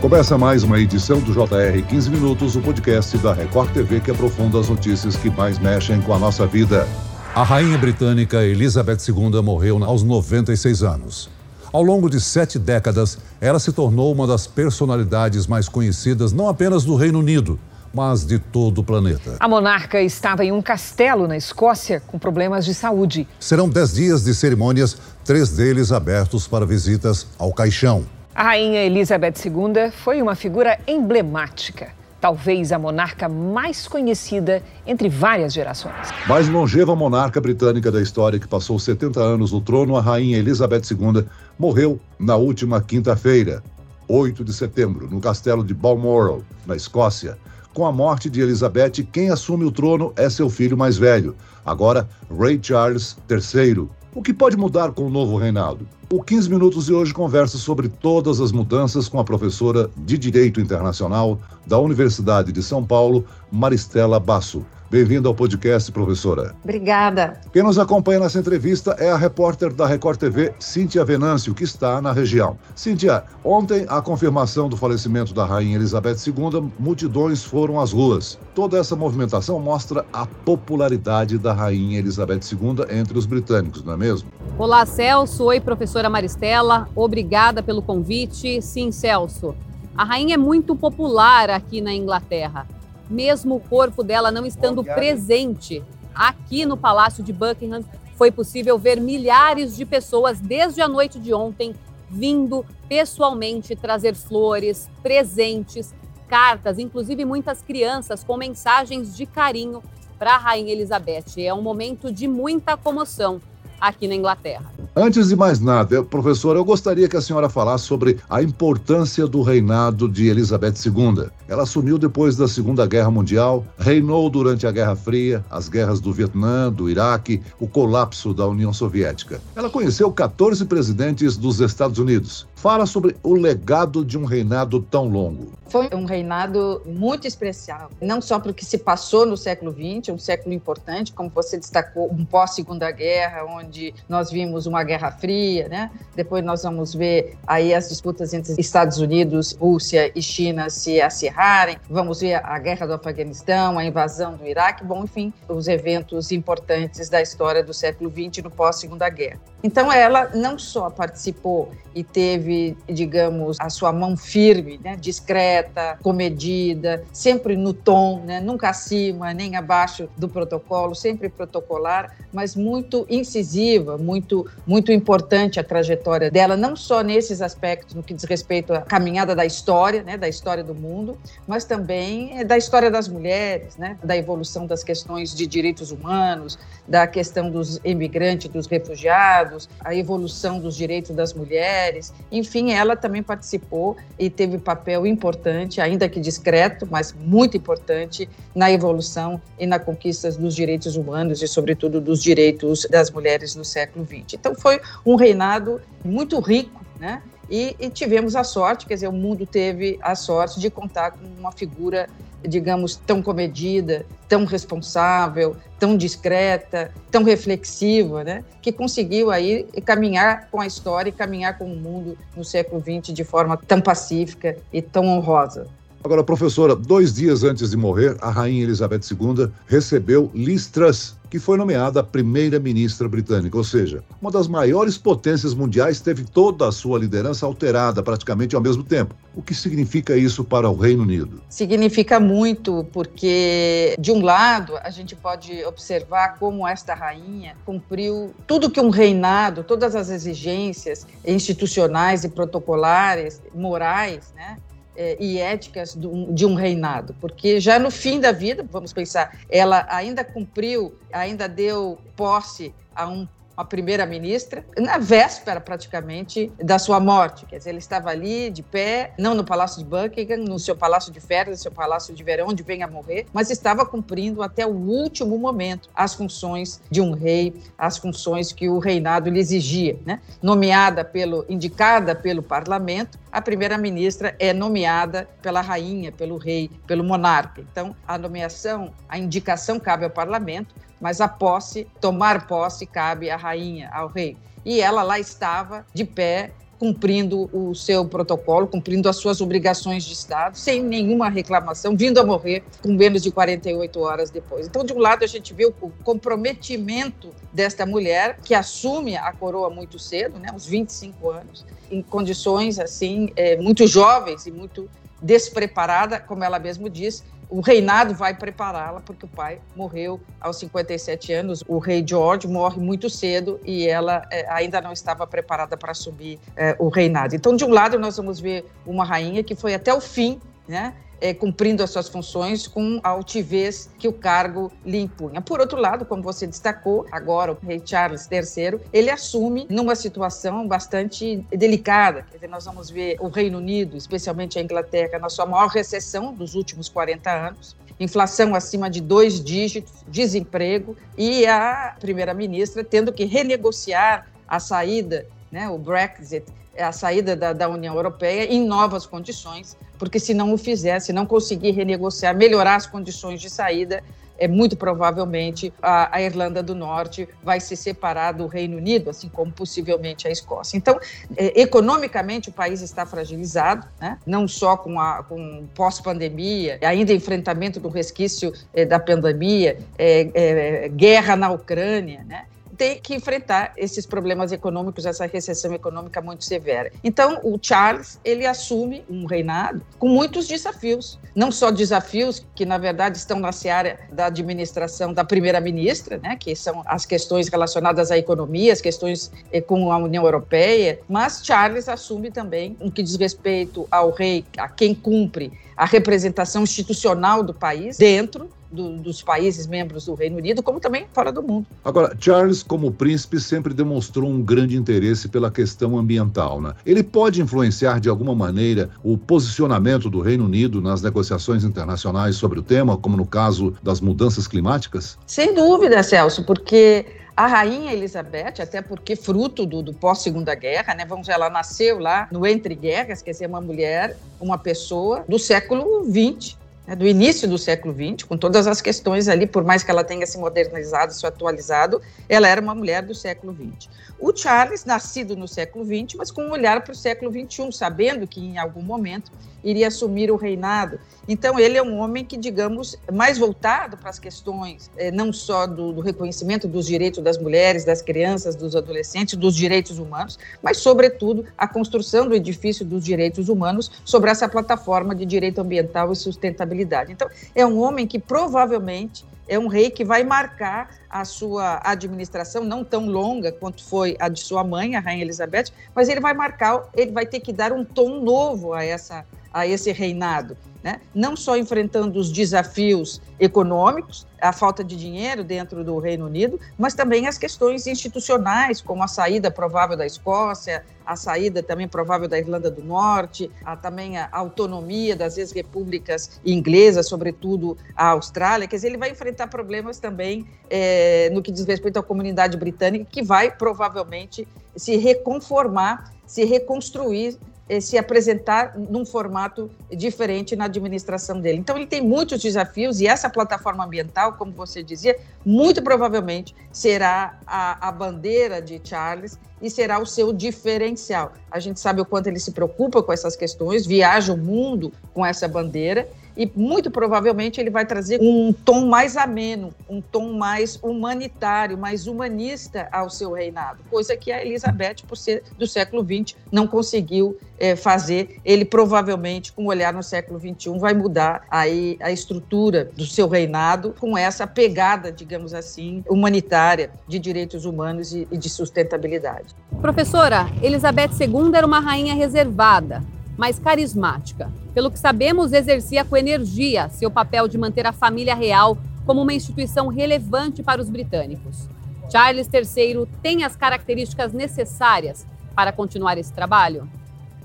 Começa mais uma edição do JR 15 Minutos, o podcast da Record TV que aprofunda as notícias que mais mexem com a nossa vida. A rainha britânica Elizabeth II morreu aos 96 anos. Ao longo de sete décadas, ela se tornou uma das personalidades mais conhecidas não apenas do Reino Unido, mas de todo o planeta. A monarca estava em um castelo na Escócia com problemas de saúde. Serão dez dias de cerimônias, três deles abertos para visitas ao caixão. A rainha Elizabeth II foi uma figura emblemática. Talvez a monarca mais conhecida entre várias gerações. Mais longeva monarca britânica da história, que passou 70 anos no trono, a rainha Elizabeth II morreu na última quinta-feira, 8 de setembro, no castelo de Balmoral, na Escócia. Com a morte de Elizabeth, quem assume o trono é seu filho mais velho, agora Ray Charles III. O que pode mudar com o novo reinado? O 15 Minutos de hoje conversa sobre todas as mudanças com a professora de Direito Internacional da Universidade de São Paulo, Maristela Basso. Bem-vinda ao podcast, professora. Obrigada. Quem nos acompanha nessa entrevista é a repórter da Record TV, Cíntia Venâncio, que está na região. Cíntia, ontem, a confirmação do falecimento da rainha Elizabeth II, multidões foram às ruas. Toda essa movimentação mostra a popularidade da rainha Elizabeth II entre os britânicos, não é mesmo? Olá, Celso. Oi, professora Maristela. Obrigada pelo convite. Sim, Celso. A rainha é muito popular aqui na Inglaterra mesmo o corpo dela não estando presente aqui no Palácio de Buckingham, foi possível ver milhares de pessoas desde a noite de ontem vindo pessoalmente trazer flores, presentes, cartas, inclusive muitas crianças com mensagens de carinho para a Rainha Elizabeth. É um momento de muita comoção aqui na Inglaterra. Antes de mais nada, professora, eu gostaria que a senhora falasse sobre a importância do reinado de Elizabeth II. Ela assumiu depois da Segunda Guerra Mundial, reinou durante a Guerra Fria, as guerras do Vietnã, do Iraque, o colapso da União Soviética. Ela conheceu 14 presidentes dos Estados Unidos. Fala sobre o legado de um reinado tão longo. Foi um reinado muito especial, não só porque se passou no século XX, um século importante, como você destacou, um pós-segunda guerra, onde nós vimos uma Guerra Fria, né? Depois nós vamos ver aí as disputas entre Estados Unidos, Rússia e China se acirrarem. Vamos ver a Guerra do Afeganistão, a invasão do Iraque, bom, enfim, os eventos importantes da história do século XX no pós-segunda guerra. Então ela não só participou e teve, digamos, a sua mão firme, né, discreta, comedida, sempre no tom, né, nunca acima nem abaixo do protocolo, sempre protocolar, mas muito incisiva, muito muito importante a trajetória dela, não só nesses aspectos no que diz respeito à caminhada da história, né, da história do mundo, mas também da história das mulheres, né, da evolução das questões de direitos humanos, da questão dos imigrantes, dos refugiados, a evolução dos direitos das mulheres. Enfim, ela também participou e teve papel importante, ainda que discreto, mas muito importante na evolução e na conquista dos direitos humanos e, sobretudo, dos direitos das mulheres no século XX. Então, foi um reinado muito rico, né? E, e, tivemos a sorte, quer dizer, o mundo teve a sorte de contar com uma figura digamos, tão comedida, tão responsável, tão discreta, tão reflexiva, né? que conseguiu aí caminhar com a história e caminhar com o mundo no século XX de forma tão pacífica e tão honrosa. Agora, professora, dois dias antes de morrer, a rainha Elizabeth II recebeu Liz Truss, que foi nomeada primeira-ministra britânica, ou seja, uma das maiores potências mundiais teve toda a sua liderança alterada praticamente ao mesmo tempo. O que significa isso para o Reino Unido? Significa muito, porque, de um lado, a gente pode observar como esta rainha cumpriu tudo que um reinado, todas as exigências institucionais e protocolares, morais, né? É, e éticas de um reinado, porque já no fim da vida, vamos pensar, ela ainda cumpriu, ainda deu posse a um a primeira-ministra, na véspera praticamente da sua morte. Quer dizer, ele estava ali de pé, não no Palácio de Buckingham, no seu palácio de férias, no seu palácio de verão, onde vem a morrer, mas estava cumprindo até o último momento as funções de um rei, as funções que o reinado lhe exigia. Né? Nomeada pelo, indicada pelo parlamento, a primeira-ministra é nomeada pela rainha, pelo rei, pelo monarca. Então, a nomeação, a indicação cabe ao parlamento, mas a posse, tomar posse, cabe à rainha, ao rei. E ela lá estava, de pé, cumprindo o seu protocolo, cumprindo as suas obrigações de Estado, sem nenhuma reclamação, vindo a morrer com menos de 48 horas depois. Então, de um lado, a gente viu o comprometimento desta mulher, que assume a coroa muito cedo, né, aos 25 anos, em condições assim é, muito jovens e muito despreparada, como ela mesmo diz, o reinado vai prepará-la, porque o pai morreu aos 57 anos. O rei George morre muito cedo e ela é, ainda não estava preparada para assumir é, o reinado. Então, de um lado, nós vamos ver uma rainha que foi até o fim, né? É, cumprindo as suas funções com a altivez que o cargo lhe impunha. Por outro lado, como você destacou, agora o rei Charles III, ele assume numa situação bastante delicada. Quer dizer, nós vamos ver o Reino Unido, especialmente a Inglaterra, na sua maior recessão dos últimos 40 anos inflação acima de dois dígitos, desemprego e a primeira-ministra tendo que renegociar a saída, né, o Brexit, a saída da, da União Europeia em novas condições, porque se não o fizer, se não conseguir renegociar, melhorar as condições de saída, é muito provavelmente a, a, Irlanda do Norte vai se separar do Reino Unido, assim como possivelmente a Escócia. Então, é, economicamente o país está fragilizado, né? não só com a com pós-pandemia, ainda enfrentamento do resquício é, da pandemia, é, é guerra na Ucrânia, né? Tem que enfrentar esses problemas econômicos, essa recessão econômica muito severa. Então, o Charles, ele assume um reinado com muitos desafios, não só desafios que, na verdade, estão na seara da administração da primeira-ministra, né, que são as questões relacionadas à economia, as questões eh, com a União Europeia, mas Charles assume também o que diz respeito ao rei, a quem cumpre a representação institucional do país dentro do, dos países membros do Reino Unido, como também fora do mundo. Agora, Charles, como príncipe, sempre demonstrou um grande interesse pela questão ambiental. Né? Ele pode influenciar de alguma maneira o posicionamento do Reino Unido nas negociações internacionais sobre o tema, como no caso das mudanças climáticas? Sem dúvida, Celso, porque a rainha Elizabeth, até porque fruto do, do pós-segunda guerra, né? Vamos ver, ela nasceu lá no entre guerras, quer dizer, uma mulher, uma pessoa do século XX, né, do início do século XX, com todas as questões ali, por mais que ela tenha se modernizado, se atualizado, ela era uma mulher do século XX. O Charles, nascido no século XX, mas com um olhar para o século XXI, sabendo que em algum momento iria assumir o reinado. Então, ele é um homem que, digamos, mais voltado para as questões eh, não só do, do, reconhecimento dos direitos das mulheres, das crianças, dos adolescentes, dos direitos humanos, mas, sobretudo, a construção do edifício dos direitos humanos sobre essa plataforma de direito ambiental e sustentabilidade. Então, é um homem que provavelmente é um rei que vai marcar a sua administração, não tão longa quanto foi a de sua mãe, a Rainha Elizabeth, mas ele vai marcar, ele vai ter que dar um tom novo a essa a esse reinado, né? não só enfrentando os desafios econômicos, a falta de dinheiro dentro do Reino Unido, mas também as questões institucionais, como a saída provável da Escócia, a saída também provável da Irlanda do Norte, a, também a autonomia das ex-repúblicas inglesas, sobretudo a Austrália. Quer dizer, ele vai enfrentar problemas também é, no que diz respeito à comunidade britânica, que vai provavelmente se reconformar, se reconstruir se apresentar num formato diferente na administração dele. Então, ele tem muitos desafios e essa plataforma ambiental, como você dizia, muito provavelmente será a, a bandeira de Charles e será o seu diferencial. A gente sabe o quanto ele se preocupa com essas questões, viaja o mundo com essa bandeira e muito provavelmente ele vai trazer um tom mais ameno, um tom mais humanitário, mais humanista ao seu reinado, coisa que a Elizabeth, por ser do século XX, não conseguiu é, fazer. Ele provavelmente, com o olhar no século XXI, vai mudar aí a estrutura do seu reinado com essa pegada, digamos assim, humanitária de direitos humanos e, e de sustentabilidade. Professora, Elizabeth II era uma rainha reservada mais carismática. Pelo que sabemos, exercia com energia seu papel de manter a família real como uma instituição relevante para os britânicos. Charles III tem as características necessárias para continuar esse trabalho?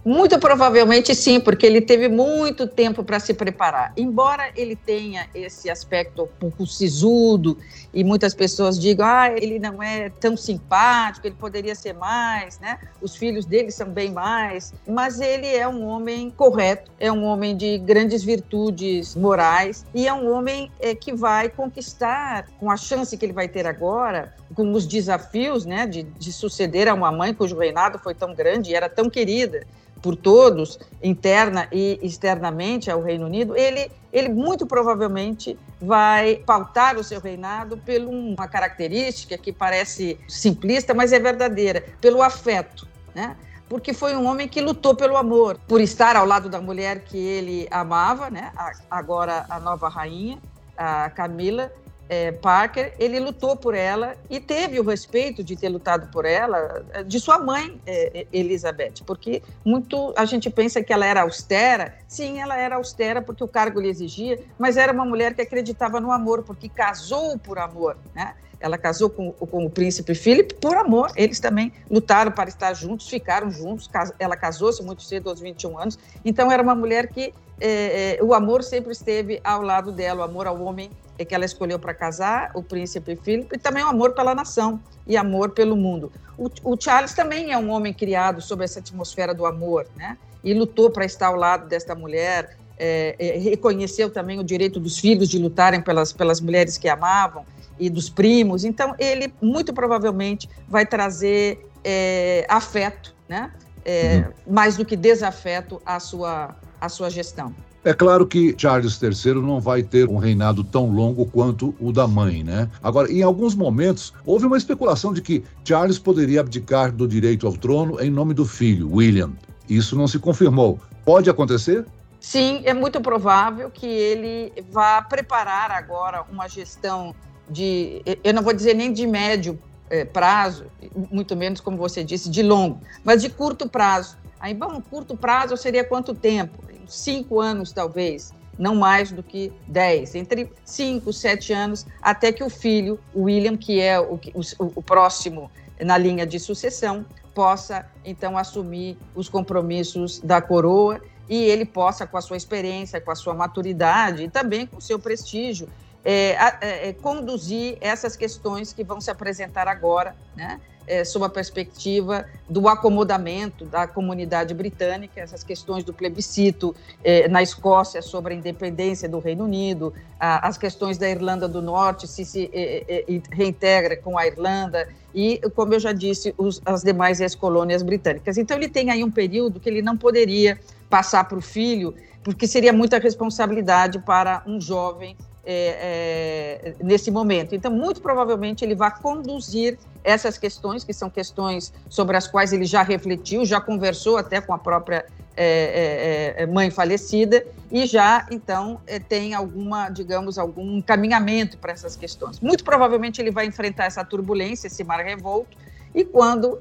Muito provavelmente sim, porque ele teve muito tempo para se preparar. Embora ele tenha esse aspecto um pouco sisudo e muitas pessoas digam, ah, ele não é tão simpático, ele poderia ser mais, né? Os filhos dele são bem mais, mas ele é um homem correto, é um homem de grandes virtudes morais e é um homem é, que vai conquistar, com a chance que ele vai ter agora, com os desafios, né, de, de suceder a uma mãe cujo reinado foi tão grande e era tão querida por todos, interna e externamente ao Reino Unido, ele, ele muito provavelmente vai pautar o seu reinado por uma característica que parece simplista, mas é verdadeira, pelo afeto, né? Porque foi um homem que lutou pelo amor, por estar ao lado da mulher que ele amava, né? Agora a nova rainha, a Camila, é, Parker, ele lutou por ela e teve o respeito de ter lutado por ela é, de sua mãe, é, é, Elizabeth, porque muito a gente pensa que ela era austera. Sim, ela era austera porque o cargo lhe exigia, mas era uma mulher que acreditava no amor, porque casou por amor, né? Ela casou com, com o príncipe Philip por amor. Eles também lutaram para estar juntos, ficaram juntos. Ela casou-se muito cedo, aos 21 anos. Então, era uma mulher que é, é, o amor sempre esteve ao lado dela, o amor ao homem que ela escolheu para casar, o príncipe Philip, e também o amor pela nação e amor pelo mundo. O, o, Charles também é um homem criado sob essa atmosfera do amor, né? E lutou para estar ao lado desta mulher, é, é, reconheceu também o direito dos filhos de lutarem pelas, pelas mulheres que amavam e dos primos. Então, ele muito provavelmente vai trazer é, afeto, né? É, uhum. mais do que desafeto à sua, à sua gestão. É claro que Charles III não vai ter um reinado tão longo quanto o da mãe, né? Agora, em alguns momentos, houve uma especulação de que Charles poderia abdicar do direito ao trono em nome do filho, William. Isso não se confirmou. Pode acontecer? Sim, é muito provável que ele vá preparar agora uma gestão de, eu não vou dizer nem de médio é, prazo, muito menos, como você disse, de longo, mas de curto prazo. Aí, bom, curto prazo seria quanto tempo? Cinco anos, talvez, não mais do que dez, entre cinco, sete anos, até que o filho, o William, que é o, o, o próximo na linha de sucessão, possa então assumir os compromissos da coroa e ele possa, com a sua experiência, com a sua maturidade e também com o seu prestígio, é, é, conduzir essas questões que vão se apresentar agora, né? É, sob a perspectiva do acomodamento da comunidade britânica, essas questões do plebiscito é, na Escócia sobre a independência do Reino Unido, a, as questões da Irlanda do Norte, se se é, é, é reintegra com a Irlanda, e, como eu já disse, os, as demais ex-colônias britânicas. Então, ele tem aí um período que ele não poderia passar para o filho, porque seria muita responsabilidade para um jovem é, é, nesse momento. Então, muito provavelmente, ele vai conduzir essas questões, que são questões sobre as quais ele já refletiu, já conversou até com a própria é, é, é mãe falecida, e já, então, é, tem alguma, digamos, algum encaminhamento para essas questões. Muito provavelmente, ele vai enfrentar essa turbulência, esse mar revolto, e quando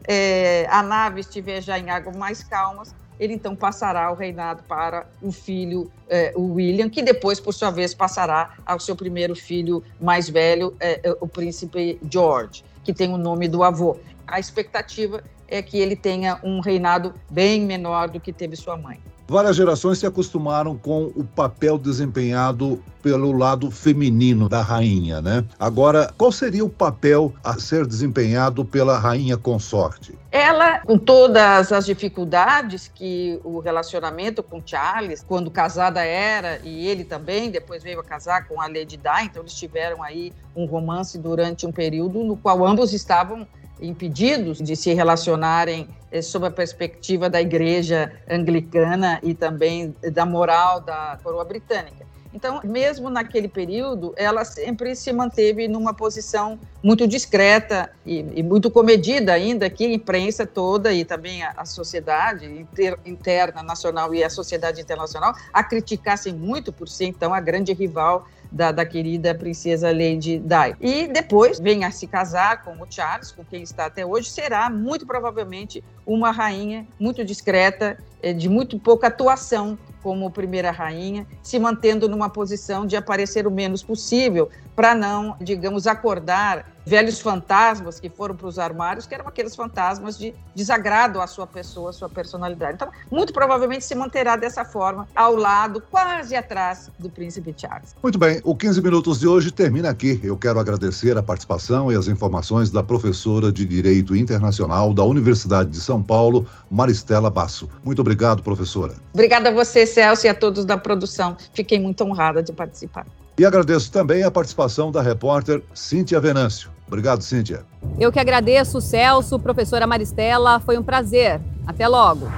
a nave estiver já em águas mais calmas, ele então passará o reinado para o filho, eh, o William, que depois, por sua vez, passará ao seu primeiro filho mais velho, eh, eh, o príncipe George, que tem o nome do avô. A expectativa é que ele tenha um reinado bem menor do que teve sua mãe. Várias gerações se acostumaram com o papel desempenhado pelo lado feminino da rainha, né? Agora, qual seria o papel a ser desempenhado pela rainha consorte? Ela, com todas as dificuldades que o relacionamento com Charles, quando casada era, e ele também, depois veio a casar com a Lady Di, então eles tiveram aí um romance durante um período no qual ambos estavam impedidos de se relacionarem eh, sob a perspectiva da igreja anglicana e também da moral da coroa britânica. Então, mesmo naquele período, ela sempre se manteve numa posição muito discreta e, e muito comedida, ainda que a imprensa toda e também a, a sociedade inter, interna, nacional e a sociedade internacional a criticassem muito por ser, então, a grande rival da, da, querida princesa Lady Di. E depois vem a se casar com o Charles, com quem está até hoje, será muito provavelmente uma rainha muito discreta, eh, de muito pouca atuação como primeira rainha, se mantendo numa posição de aparecer o menos possível, para não, digamos, acordar velhos fantasmas que foram para os armários, que eram aqueles fantasmas de desagrado à sua pessoa, à sua personalidade. Então, muito provavelmente se manterá dessa forma, ao lado, quase atrás do príncipe Charles. Muito bem, o 15 Minutos de hoje termina aqui. Eu quero agradecer a participação e as informações da professora de Direito Internacional da Universidade de São Paulo, Maristela Basso. Muito obrigado, professora. Obrigada a você, Celso, e a todos da produção. Fiquei muito honrada de participar. E agradeço também a participação da repórter Cíntia Venâncio. Obrigado, Cíntia. Eu que agradeço, Celso, professora Maristela. Foi um prazer. Até logo.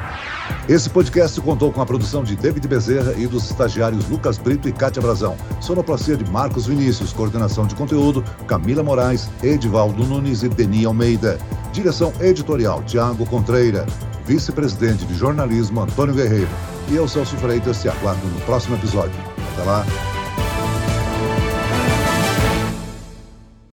Esse podcast contou com a produção de David Bezerra e dos estagiários Lucas Brito e Kátia Brazão. Sonoplastia de Marcos Vinícius, coordenação de conteúdo Camila Moraes, Edivaldo Nunes e Deni Almeida. Direção editorial Tiago Contreira. Vice-presidente de jornalismo Antônio Guerreiro. E eu, Celso Freitas, te aguardo no próximo episódio. Até lá.